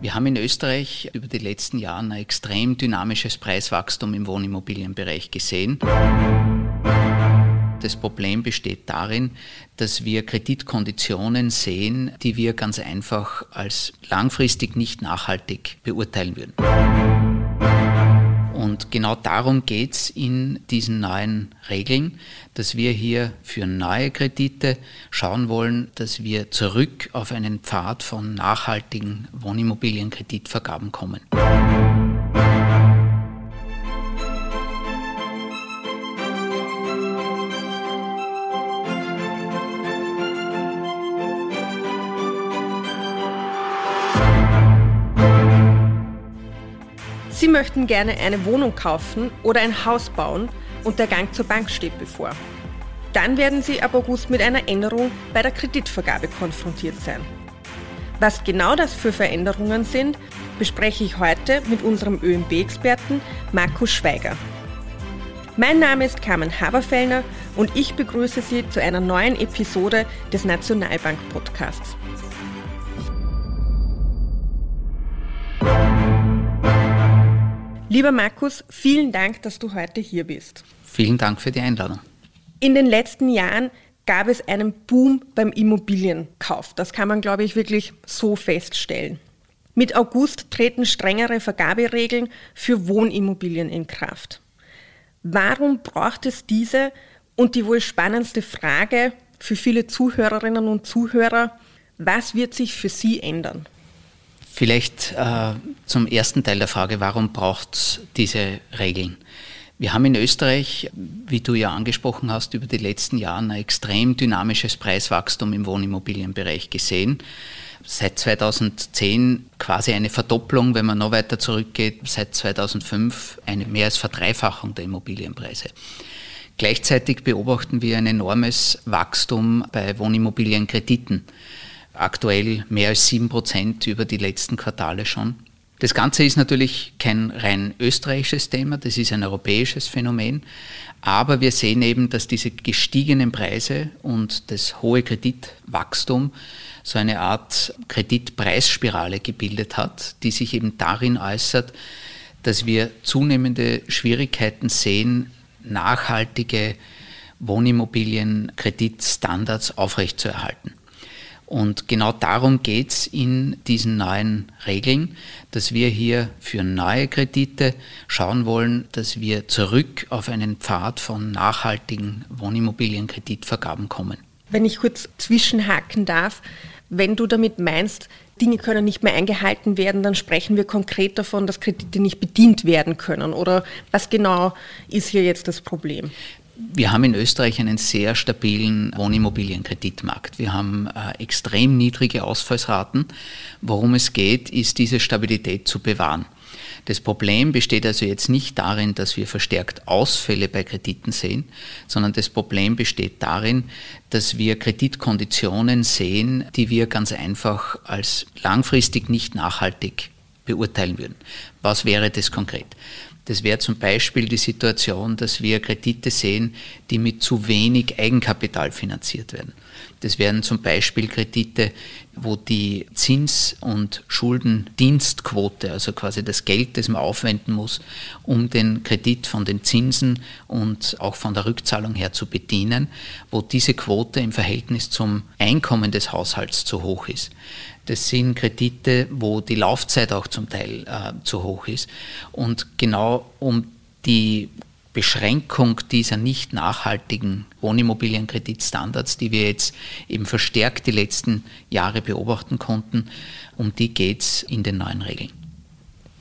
Wir haben in Österreich über die letzten Jahre ein extrem dynamisches Preiswachstum im Wohnimmobilienbereich gesehen. Das Problem besteht darin, dass wir Kreditkonditionen sehen, die wir ganz einfach als langfristig nicht nachhaltig beurteilen würden. Und genau darum geht es in diesen neuen Regeln, dass wir hier für neue Kredite schauen wollen, dass wir zurück auf einen Pfad von nachhaltigen Wohnimmobilienkreditvergaben kommen. Sie möchten gerne eine Wohnung kaufen oder ein Haus bauen und der Gang zur Bank steht bevor. Dann werden Sie ab August mit einer Änderung bei der Kreditvergabe konfrontiert sein. Was genau das für Veränderungen sind, bespreche ich heute mit unserem ÖMB-Experten Markus Schweiger. Mein Name ist Carmen Haberfellner und ich begrüße Sie zu einer neuen Episode des Nationalbank-Podcasts. Lieber Markus, vielen Dank, dass du heute hier bist. Vielen Dank für die Einladung. In den letzten Jahren gab es einen Boom beim Immobilienkauf. Das kann man, glaube ich, wirklich so feststellen. Mit August treten strengere Vergaberegeln für Wohnimmobilien in Kraft. Warum braucht es diese und die wohl spannendste Frage für viele Zuhörerinnen und Zuhörer, was wird sich für Sie ändern? Vielleicht äh, zum ersten Teil der Frage, warum braucht es diese Regeln? Wir haben in Österreich, wie du ja angesprochen hast, über die letzten Jahre ein extrem dynamisches Preiswachstum im Wohnimmobilienbereich gesehen. Seit 2010 quasi eine Verdopplung, wenn man noch weiter zurückgeht, seit 2005 eine mehr als Verdreifachung der Immobilienpreise. Gleichzeitig beobachten wir ein enormes Wachstum bei Wohnimmobilienkrediten aktuell mehr als sieben Prozent über die letzten Quartale schon. Das Ganze ist natürlich kein rein österreichisches Thema, das ist ein europäisches Phänomen. Aber wir sehen eben, dass diese gestiegenen Preise und das hohe Kreditwachstum so eine Art Kreditpreisspirale gebildet hat, die sich eben darin äußert, dass wir zunehmende Schwierigkeiten sehen, nachhaltige Wohnimmobilienkreditstandards aufrechtzuerhalten. Und genau darum geht es in diesen neuen Regeln, dass wir hier für neue Kredite schauen wollen, dass wir zurück auf einen Pfad von nachhaltigen Wohnimmobilienkreditvergaben kommen. Wenn ich kurz zwischenhaken darf, wenn du damit meinst, Dinge können nicht mehr eingehalten werden, dann sprechen wir konkret davon, dass Kredite nicht bedient werden können. Oder was genau ist hier jetzt das Problem? Wir haben in Österreich einen sehr stabilen Wohnimmobilienkreditmarkt. Wir haben äh, extrem niedrige Ausfallsraten. Worum es geht, ist diese Stabilität zu bewahren. Das Problem besteht also jetzt nicht darin, dass wir verstärkt Ausfälle bei Krediten sehen, sondern das Problem besteht darin, dass wir Kreditkonditionen sehen, die wir ganz einfach als langfristig nicht nachhaltig beurteilen würden. Was wäre das konkret? Das wäre zum Beispiel die Situation, dass wir Kredite sehen, die mit zu wenig Eigenkapital finanziert werden. Das wären zum Beispiel Kredite, wo die Zins- und Schuldendienstquote, also quasi das Geld, das man aufwenden muss, um den Kredit von den Zinsen und auch von der Rückzahlung her zu bedienen, wo diese Quote im Verhältnis zum Einkommen des Haushalts zu hoch ist. Das sind Kredite, wo die Laufzeit auch zum Teil äh, zu hoch ist. Und genau um die Beschränkung dieser nicht nachhaltigen Wohnimmobilienkreditstandards, die wir jetzt eben verstärkt die letzten Jahre beobachten konnten, um die geht es in den neuen Regeln.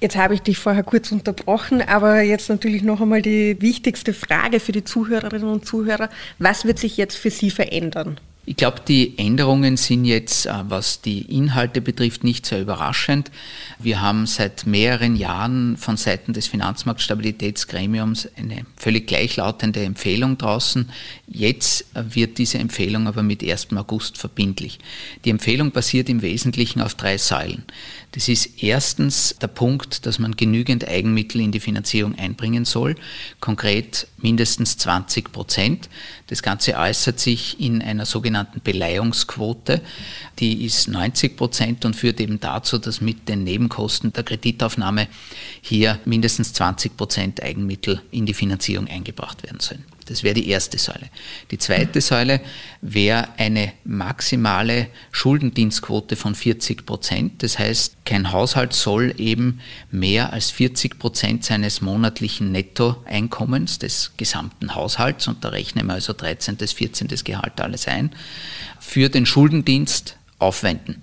Jetzt habe ich dich vorher kurz unterbrochen, aber jetzt natürlich noch einmal die wichtigste Frage für die Zuhörerinnen und Zuhörer. Was wird sich jetzt für Sie verändern? Ich glaube, die Änderungen sind jetzt, äh, was die Inhalte betrifft, nicht sehr überraschend. Wir haben seit mehreren Jahren von Seiten des Finanzmarktstabilitätsgremiums eine völlig gleichlautende Empfehlung draußen. Jetzt wird diese Empfehlung aber mit 1. August verbindlich. Die Empfehlung basiert im Wesentlichen auf drei Säulen. Das ist erstens der Punkt, dass man genügend Eigenmittel in die Finanzierung einbringen soll, konkret mindestens 20 Prozent. Das Ganze äußert sich in einer sogenannten sogenannten Beleihungsquote. Die ist 90 Prozent und führt eben dazu, dass mit den Nebenkosten der Kreditaufnahme hier mindestens 20 Prozent Eigenmittel in die Finanzierung eingebracht werden sollen. Das wäre die erste Säule. Die zweite Säule wäre eine maximale Schuldendienstquote von 40 Prozent. Das heißt, kein Haushalt soll eben mehr als 40 Prozent seines monatlichen Nettoeinkommens des gesamten Haushalts, und da rechnen wir also 13. bis 14. Gehalt alles ein, für den Schuldendienst aufwenden.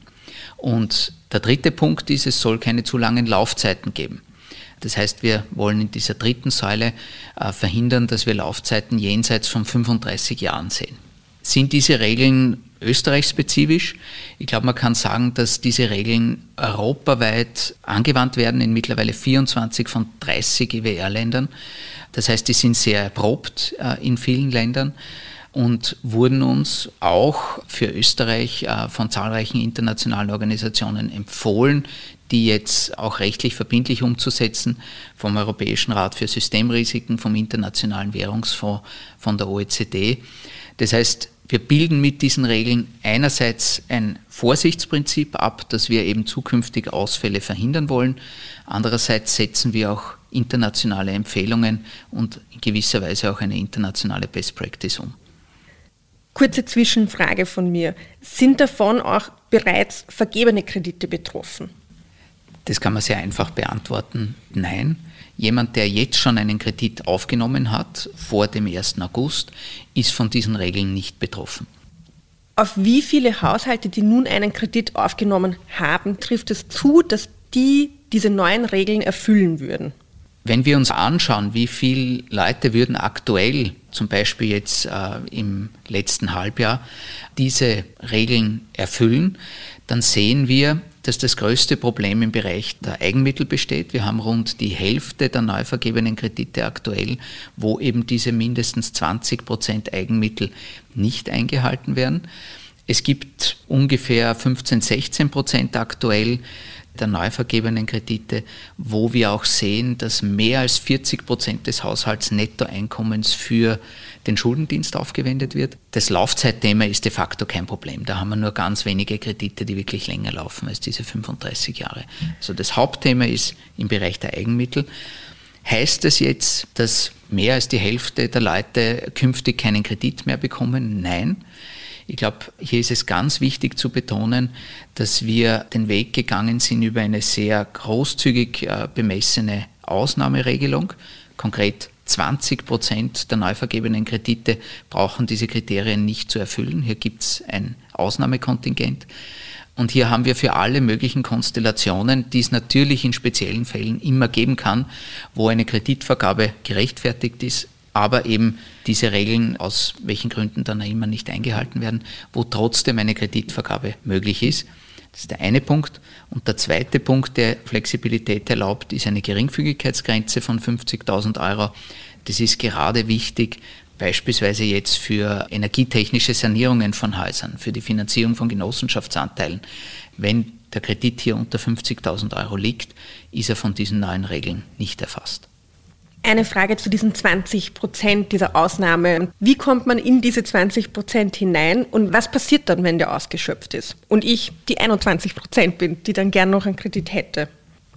Und der dritte Punkt ist, es soll keine zu langen Laufzeiten geben. Das heißt, wir wollen in dieser dritten Säule äh, verhindern, dass wir Laufzeiten jenseits von 35 Jahren sehen. Sind diese Regeln österreichspezifisch? Ich glaube, man kann sagen, dass diese Regeln europaweit angewandt werden in mittlerweile 24 von 30 IWR-Ländern. Das heißt, die sind sehr erprobt äh, in vielen Ländern und wurden uns auch für Österreich äh, von zahlreichen internationalen Organisationen empfohlen, die jetzt auch rechtlich verbindlich umzusetzen, vom Europäischen Rat für Systemrisiken, vom Internationalen Währungsfonds, von der OECD. Das heißt, wir bilden mit diesen Regeln einerseits ein Vorsichtsprinzip ab, dass wir eben zukünftig Ausfälle verhindern wollen. Andererseits setzen wir auch internationale Empfehlungen und in gewisser Weise auch eine internationale Best Practice um. Kurze Zwischenfrage von mir. Sind davon auch bereits vergebene Kredite betroffen? Das kann man sehr einfach beantworten. Nein. Jemand, der jetzt schon einen Kredit aufgenommen hat, vor dem 1. August, ist von diesen Regeln nicht betroffen. Auf wie viele Haushalte, die nun einen Kredit aufgenommen haben, trifft es zu, dass die diese neuen Regeln erfüllen würden? Wenn wir uns anschauen, wie viele Leute würden aktuell, zum Beispiel jetzt äh, im letzten Halbjahr, diese Regeln erfüllen, dann sehen wir, dass das größte Problem im Bereich der Eigenmittel besteht. Wir haben rund die Hälfte der neu vergebenen Kredite aktuell, wo eben diese mindestens 20 Prozent Eigenmittel nicht eingehalten werden. Es gibt ungefähr 15, 16 Prozent aktuell, der neu vergebenen Kredite, wo wir auch sehen, dass mehr als 40 Prozent des Haushalts Nettoeinkommens für den Schuldendienst aufgewendet wird. Das Laufzeitthema ist de facto kein Problem. Da haben wir nur ganz wenige Kredite, die wirklich länger laufen als diese 35 Jahre. Also das Hauptthema ist im Bereich der Eigenmittel. Heißt das jetzt, dass mehr als die Hälfte der Leute künftig keinen Kredit mehr bekommen? Nein. Ich glaube, hier ist es ganz wichtig zu betonen, dass wir den Weg gegangen sind über eine sehr großzügig äh, bemessene Ausnahmeregelung. Konkret 20 Prozent der neu vergebenen Kredite brauchen diese Kriterien nicht zu erfüllen. Hier gibt es ein Ausnahmekontingent. Und hier haben wir für alle möglichen Konstellationen, die es natürlich in speziellen Fällen immer geben kann, wo eine Kreditvergabe gerechtfertigt ist, aber eben diese Regeln aus welchen Gründen dann auch immer nicht eingehalten werden, wo trotzdem eine Kreditvergabe möglich ist. Das ist der eine Punkt. Und der zweite Punkt, der Flexibilität erlaubt, ist eine Geringfügigkeitsgrenze von 50.000 Euro. Das ist gerade wichtig, beispielsweise jetzt für energietechnische Sanierungen von Häusern, für die Finanzierung von Genossenschaftsanteilen. Wenn der Kredit hier unter 50.000 Euro liegt, ist er von diesen neuen Regeln nicht erfasst. Eine Frage zu diesen 20 Prozent dieser Ausnahme. Wie kommt man in diese 20 Prozent hinein und was passiert dann, wenn der ausgeschöpft ist? Und ich die 21 Prozent bin, die dann gern noch einen Kredit hätte.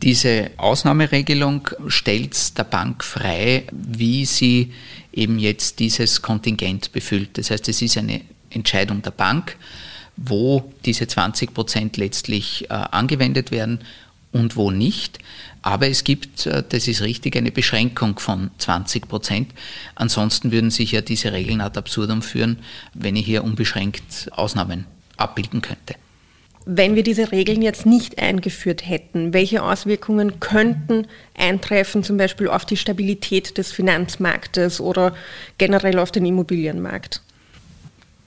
Diese Ausnahmeregelung stellt der Bank frei, wie sie eben jetzt dieses Kontingent befüllt. Das heißt, es ist eine Entscheidung der Bank, wo diese 20 Prozent letztlich äh, angewendet werden und wo nicht. Aber es gibt, äh, das ist richtig, eine Beschränkung von 20 Prozent. Ansonsten würden sich ja diese Regeln ad absurdum führen, wenn ich hier unbeschränkt Ausnahmen abbilden könnte. Wenn wir diese Regeln jetzt nicht eingeführt hätten, welche Auswirkungen könnten eintreffen, zum Beispiel auf die Stabilität des Finanzmarktes oder generell auf den Immobilienmarkt?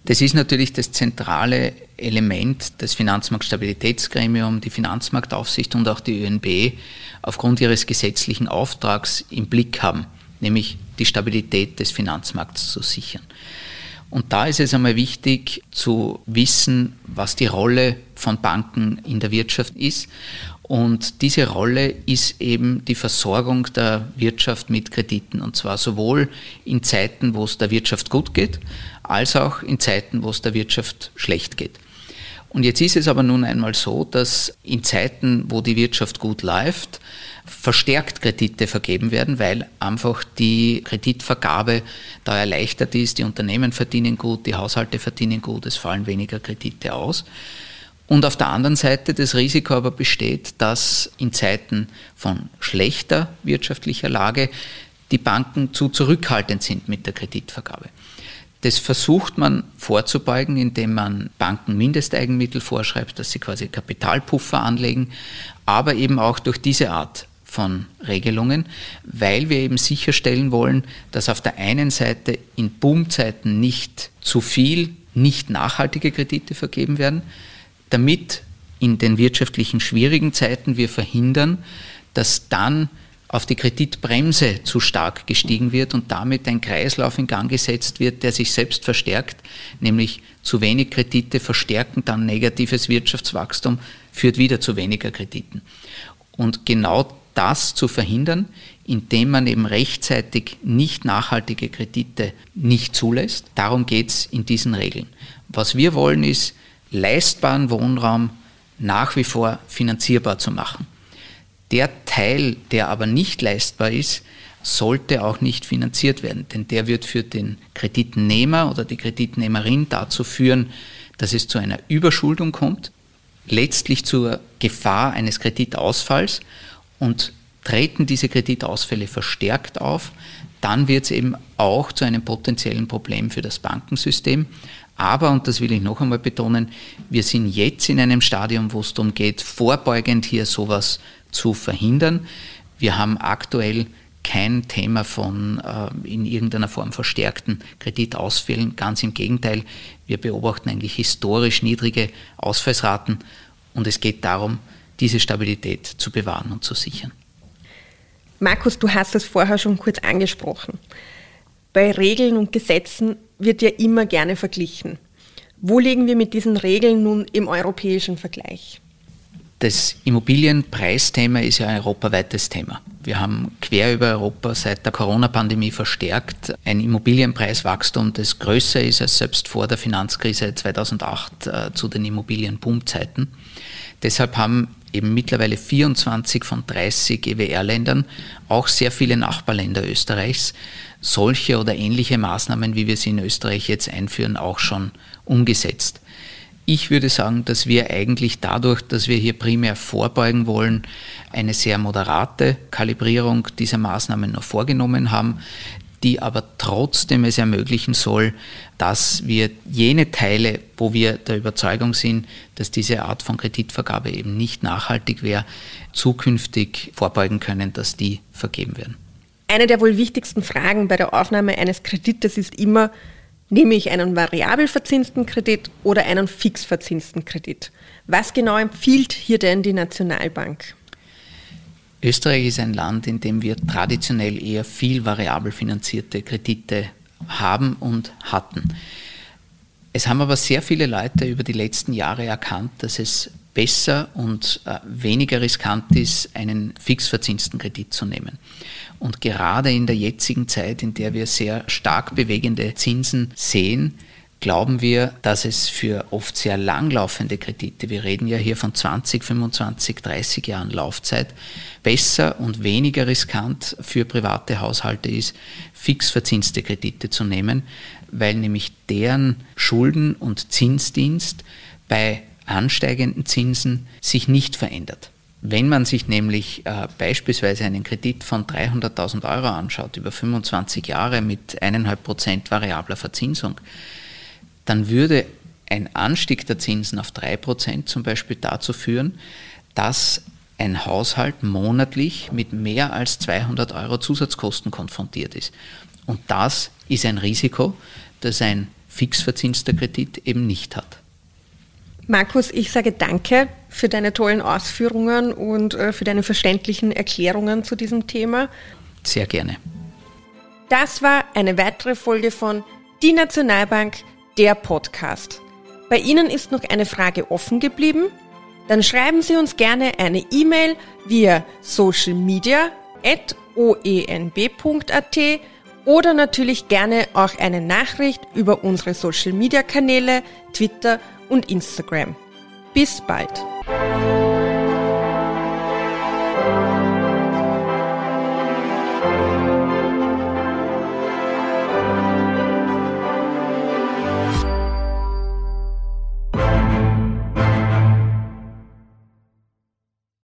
Das ist natürlich das zentrale Element das Finanzmarktstabilitätsgremium, die Finanzmarktaufsicht und auch die ÖNB aufgrund ihres gesetzlichen Auftrags im Blick haben, nämlich die Stabilität des Finanzmarkts zu sichern. Und da ist es einmal wichtig zu wissen, was die Rolle von Banken in der Wirtschaft ist. Und diese Rolle ist eben die Versorgung der Wirtschaft mit Krediten. Und zwar sowohl in Zeiten, wo es der Wirtschaft gut geht, als auch in Zeiten, wo es der Wirtschaft schlecht geht. Und jetzt ist es aber nun einmal so, dass in Zeiten, wo die Wirtschaft gut läuft, verstärkt Kredite vergeben werden, weil einfach die Kreditvergabe da erleichtert ist. Die Unternehmen verdienen gut, die Haushalte verdienen gut, es fallen weniger Kredite aus. Und auf der anderen Seite das Risiko aber besteht, dass in Zeiten von schlechter wirtschaftlicher Lage die Banken zu zurückhaltend sind mit der Kreditvergabe. Das versucht man vorzubeugen, indem man Banken Mindesteigenmittel vorschreibt, dass sie quasi Kapitalpuffer anlegen, aber eben auch durch diese Art von Regelungen, weil wir eben sicherstellen wollen, dass auf der einen Seite in Boomzeiten nicht zu viel nicht nachhaltige Kredite vergeben werden, damit in den wirtschaftlichen schwierigen Zeiten wir verhindern, dass dann auf die Kreditbremse zu stark gestiegen wird und damit ein Kreislauf in Gang gesetzt wird, der sich selbst verstärkt, nämlich zu wenig Kredite verstärken dann negatives Wirtschaftswachstum, führt wieder zu weniger Krediten. Und genau das zu verhindern, indem man eben rechtzeitig nicht nachhaltige Kredite nicht zulässt. Darum geht es in diesen Regeln. Was wir wollen ist, leistbaren Wohnraum nach wie vor finanzierbar zu machen. Der Teil, der aber nicht leistbar ist, sollte auch nicht finanziert werden, denn der wird für den Kreditnehmer oder die Kreditnehmerin dazu führen, dass es zu einer Überschuldung kommt, letztlich zur Gefahr eines Kreditausfalls und treten diese Kreditausfälle verstärkt auf, dann wird es eben auch zu einem potenziellen Problem für das Bankensystem. Aber, und das will ich noch einmal betonen, wir sind jetzt in einem Stadium, wo es darum geht, vorbeugend hier sowas zu verhindern. Wir haben aktuell kein Thema von äh, in irgendeiner Form verstärkten Kreditausfällen. Ganz im Gegenteil, wir beobachten eigentlich historisch niedrige Ausfallsraten und es geht darum, diese Stabilität zu bewahren und zu sichern. Markus, du hast es vorher schon kurz angesprochen. Bei Regeln und Gesetzen wird ja immer gerne verglichen. Wo liegen wir mit diesen Regeln nun im europäischen Vergleich? Das Immobilienpreisthema ist ja ein europaweites Thema. Wir haben quer über Europa seit der Corona-Pandemie verstärkt ein Immobilienpreiswachstum, das größer ist als selbst vor der Finanzkrise 2008 äh, zu den Immobilienboomzeiten. Deshalb haben eben mittlerweile 24 von 30 EWR-Ländern, auch sehr viele Nachbarländer Österreichs, solche oder ähnliche Maßnahmen, wie wir sie in Österreich jetzt einführen, auch schon umgesetzt. Ich würde sagen, dass wir eigentlich dadurch, dass wir hier primär vorbeugen wollen, eine sehr moderate Kalibrierung dieser Maßnahmen noch vorgenommen haben, die aber trotzdem es ermöglichen soll, dass wir jene Teile, wo wir der Überzeugung sind, dass diese Art von Kreditvergabe eben nicht nachhaltig wäre, zukünftig vorbeugen können, dass die vergeben werden. Eine der wohl wichtigsten Fragen bei der Aufnahme eines Kredites ist immer, nehme ich einen variabel verzinsten Kredit oder einen fix verzinsten Kredit? Was genau empfiehlt hier denn die Nationalbank? Österreich ist ein Land, in dem wir traditionell eher viel variabel finanzierte Kredite haben und hatten. Es haben aber sehr viele Leute über die letzten Jahre erkannt, dass es besser und äh, weniger riskant ist, einen fix verzinsten Kredit zu nehmen. Und gerade in der jetzigen Zeit, in der wir sehr stark bewegende Zinsen sehen, glauben wir, dass es für oft sehr langlaufende Kredite, wir reden ja hier von 20, 25, 30 Jahren Laufzeit, besser und weniger riskant für private Haushalte ist, fix verzinste Kredite zu nehmen, weil nämlich deren Schulden- und Zinsdienst bei ansteigenden Zinsen sich nicht verändert. Wenn man sich nämlich äh, beispielsweise einen Kredit von 300.000 Euro anschaut über 25 Jahre mit 1,5% variabler Verzinsung, dann würde ein Anstieg der Zinsen auf 3% zum Beispiel dazu führen, dass ein Haushalt monatlich mit mehr als 200 Euro Zusatzkosten konfrontiert ist. Und das ist ein Risiko, das ein fix verzinster Kredit eben nicht hat. Markus, ich sage danke für deine tollen Ausführungen und äh, für deine verständlichen Erklärungen zu diesem Thema. Sehr gerne. Das war eine weitere Folge von Die Nationalbank, der Podcast. Bei Ihnen ist noch eine Frage offen geblieben? Dann schreiben Sie uns gerne eine E-Mail via socialmedia.oenb.at oder natürlich gerne auch eine Nachricht über unsere Social Media Kanäle, Twitter und Instagram. Bis bald!